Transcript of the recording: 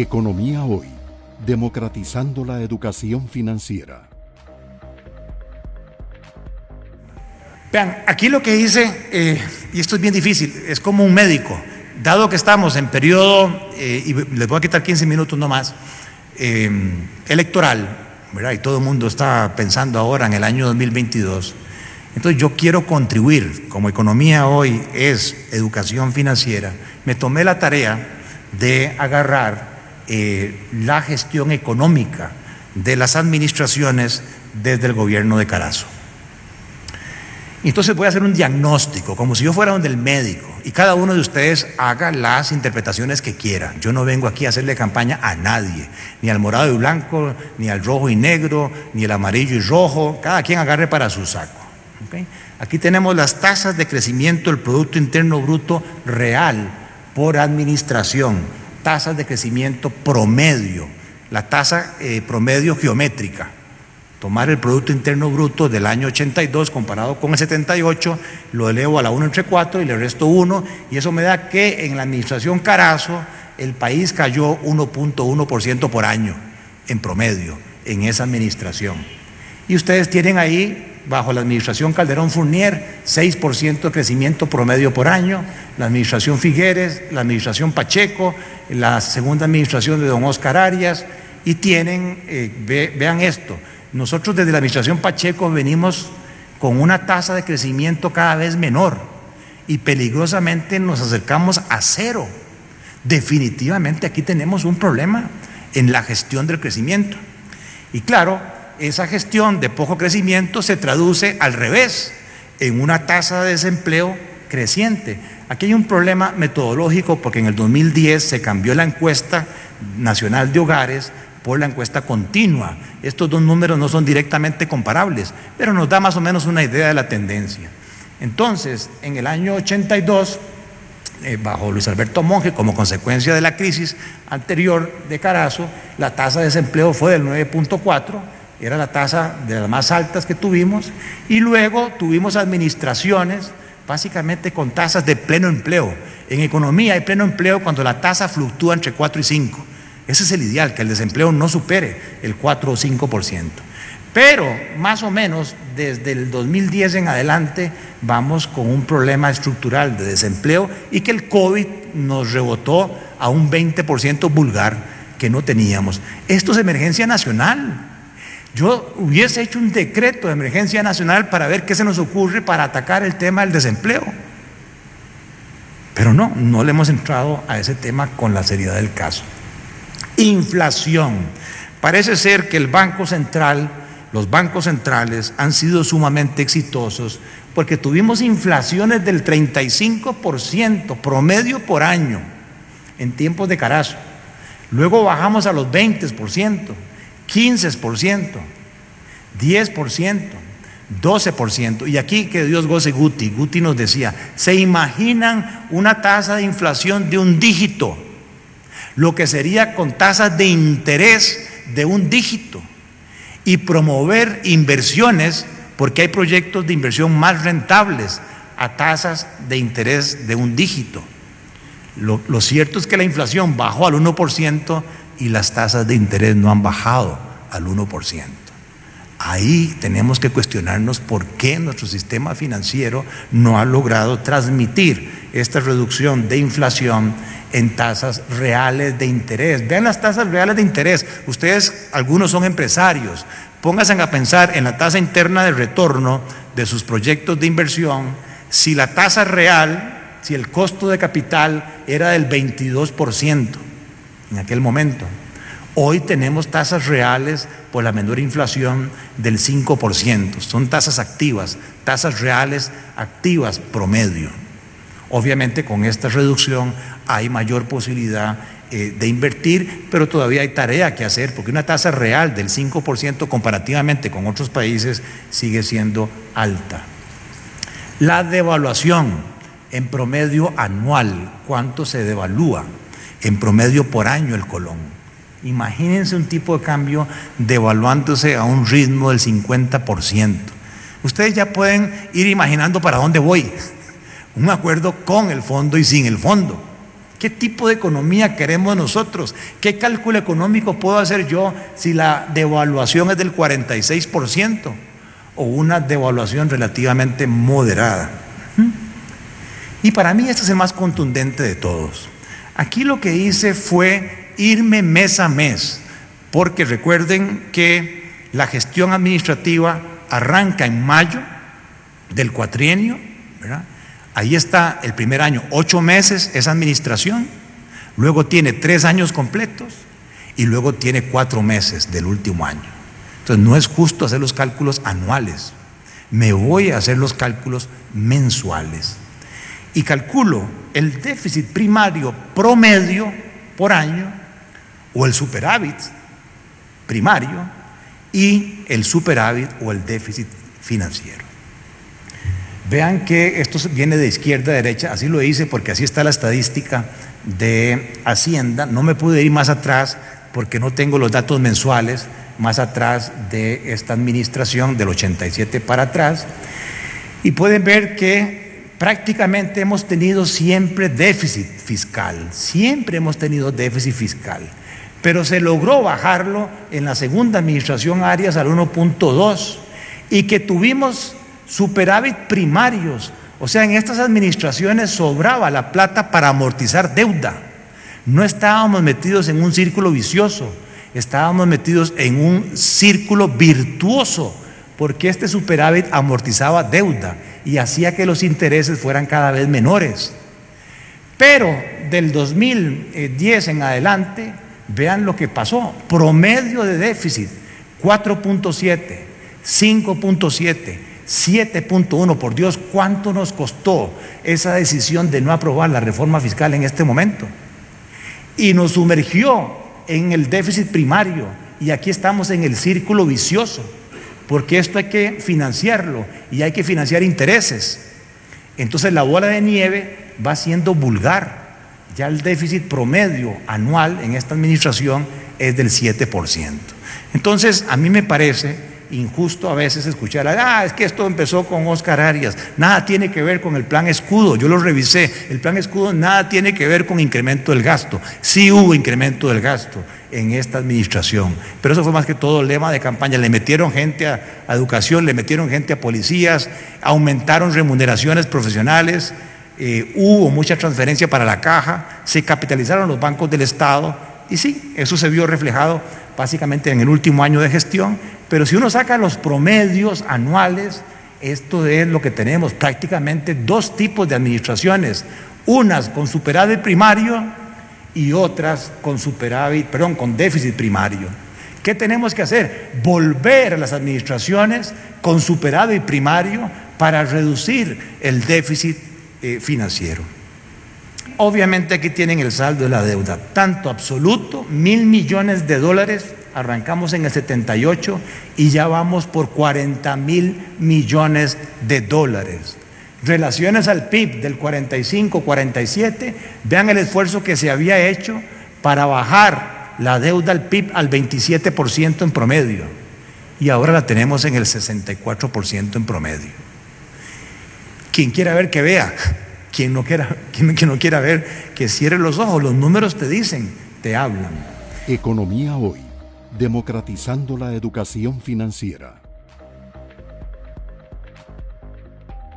Economía Hoy, democratizando la educación financiera. Vean, aquí lo que dice, eh, y esto es bien difícil, es como un médico, dado que estamos en periodo, eh, y les voy a quitar 15 minutos nomás, eh, electoral. Y todo el mundo está pensando ahora en el año 2022. Entonces yo quiero contribuir, como economía hoy es educación financiera, me tomé la tarea de agarrar eh, la gestión económica de las administraciones desde el gobierno de Carazo. Entonces voy a hacer un diagnóstico, como si yo fuera donde el médico, y cada uno de ustedes haga las interpretaciones que quiera. Yo no vengo aquí a hacerle campaña a nadie, ni al morado y blanco, ni al rojo y negro, ni el amarillo y rojo, cada quien agarre para su saco. Aquí tenemos las tasas de crecimiento del Producto Interno Bruto real por administración tasas de crecimiento promedio, la tasa eh, promedio geométrica. Tomar el Producto Interno Bruto del año 82 comparado con el 78, lo elevo a la 1 entre 4 y le resto 1, y eso me da que en la administración Carazo el país cayó 1.1% por año en promedio en esa administración. Y ustedes tienen ahí bajo la administración Calderón Fournier, 6% de crecimiento promedio por año, la administración Figueres, la administración Pacheco, la segunda administración de don Oscar Arias, y tienen, eh, vean esto, nosotros desde la administración Pacheco venimos con una tasa de crecimiento cada vez menor y peligrosamente nos acercamos a cero. Definitivamente aquí tenemos un problema en la gestión del crecimiento. Y claro, esa gestión de poco crecimiento se traduce al revés, en una tasa de desempleo creciente. Aquí hay un problema metodológico porque en el 2010 se cambió la encuesta nacional de hogares por la encuesta continua. Estos dos números no son directamente comparables, pero nos da más o menos una idea de la tendencia. Entonces, en el año 82, eh, bajo Luis Alberto Monge, como consecuencia de la crisis anterior de Carazo, la tasa de desempleo fue del 9.4 era la tasa de las más altas que tuvimos, y luego tuvimos administraciones básicamente con tasas de pleno empleo. En economía hay pleno empleo cuando la tasa fluctúa entre 4 y 5. Ese es el ideal, que el desempleo no supere el 4 o 5%. Pero más o menos desde el 2010 en adelante vamos con un problema estructural de desempleo y que el COVID nos rebotó a un 20% vulgar que no teníamos. Esto es emergencia nacional. Yo hubiese hecho un decreto de emergencia nacional para ver qué se nos ocurre para atacar el tema del desempleo. Pero no, no le hemos entrado a ese tema con la seriedad del caso. Inflación. Parece ser que el Banco Central, los bancos centrales han sido sumamente exitosos porque tuvimos inflaciones del 35% promedio por año en tiempos de carazo. Luego bajamos a los 20%. 15%, 10%, 12%. Y aquí que Dios goce Guti, Guti nos decía, ¿se imaginan una tasa de inflación de un dígito? Lo que sería con tasas de interés de un dígito. Y promover inversiones, porque hay proyectos de inversión más rentables a tasas de interés de un dígito. Lo, cierto es que la inflación bajó al 1% y las tasas de interés no han bajado al 1%. Ahí tenemos que cuestionarnos por qué nuestro sistema financiero no ha logrado transmitir esta reducción de inflación en tasas reales de interés. Vean las tasas reales de interés. Ustedes, algunos son empresarios. Pónganse a pensar en la tasa interna de retorno de sus proyectos de inversión. Si la tasa real, si el costo de capital era del 22%, en aquel momento. Hoy tenemos tasas reales por la menor inflación del 5%. Son tasas activas, tasas reales activas promedio. Obviamente con esta reducción hay mayor posibilidad eh, de invertir, pero todavía hay tarea que hacer porque una tasa real del 5% comparativamente con otros países sigue siendo alta. La devaluación en promedio anual, ¿cuánto se devalúa? En promedio por año el colón. Imagínense un tipo de cambio devaluándose a un ritmo del 50%. Ustedes ya pueden ir imaginando para dónde voy. Un acuerdo con el fondo y sin el fondo. ¿Qué tipo de economía queremos nosotros? ¿Qué cálculo económico puedo hacer yo si la devaluación es del 46% o una devaluación relativamente moderada? ¿Mm? Y para mí este es el más contundente de todos. Aquí lo que hice fue irme mes a mes, porque recuerden que la gestión administrativa arranca en mayo del cuatrienio, Ahí está el primer año, ocho meses esa administración, luego tiene tres años completos y luego tiene cuatro meses del último año. Entonces no es justo hacer los cálculos anuales, me voy a hacer los cálculos mensuales y calculo el déficit primario promedio por año o el superávit primario y el superávit o el déficit financiero. Vean que esto viene de izquierda a derecha, así lo hice porque así está la estadística de Hacienda. No me pude ir más atrás porque no tengo los datos mensuales más atrás de esta administración del 87 para atrás. Y pueden ver que prácticamente hemos tenido siempre déficit fiscal, siempre hemos tenido déficit fiscal, pero se logró bajarlo en la segunda administración Arias al 1.2 y que tuvimos superávit primarios. O sea, en estas administraciones sobraba la plata para amortizar deuda. No estábamos metidos en un círculo vicioso, estábamos metidos en un círculo virtuoso, porque este superávit amortizaba deuda y hacía que los intereses fueran cada vez menores. Pero del 2010 en adelante, vean lo que pasó. Promedio de déficit, 4.7, 5.7, 7.1, por Dios, ¿cuánto nos costó esa decisión de no aprobar la reforma fiscal en este momento? Y nos sumergió en el déficit primario y aquí estamos en el círculo vicioso, porque esto hay que financiarlo y hay que financiar intereses. Entonces la bola de nieve va siendo vulgar. Ya el déficit promedio anual en esta administración es del 7%. Entonces, a mí me parece injusto a veces escuchar, ah, es que esto empezó con Oscar Arias, nada tiene que ver con el plan escudo, yo lo revisé, el plan escudo nada tiene que ver con incremento del gasto, sí hubo incremento del gasto en esta administración, pero eso fue más que todo lema de campaña, le metieron gente a, educación, le metieron gente a policías, aumentaron remuneraciones profesionales, eh, hubo mucha transferencia para la caja, se capitalizaron los bancos del Estado y sí, eso se vio reflejado básicamente en el último año de gestión, pero si uno saca los promedios anuales, esto es lo que tenemos, prácticamente dos tipos de administraciones, unas con superávit primario y otras con superávit, perdón, con déficit primario. ¿Qué tenemos que hacer? Volver a las administraciones con superávit primario para reducir el déficit eh, financiero. Obviamente aquí tienen el saldo de la deuda, tanto absoluto, mil millones de dólares arrancamos en el 78 y ya vamos por 40 mil millones de dólares. Relaciones al PIB del 45-47, vean el esfuerzo que se había hecho para bajar la deuda al PIB al 27% en promedio y ahora la tenemos en el 64% en promedio. Quien quiera ver que vea, quien no quiera, quien no quiera ver que cierre los ojos, los números te dicen, te hablan. Economía hoy democratizando la educación financiera.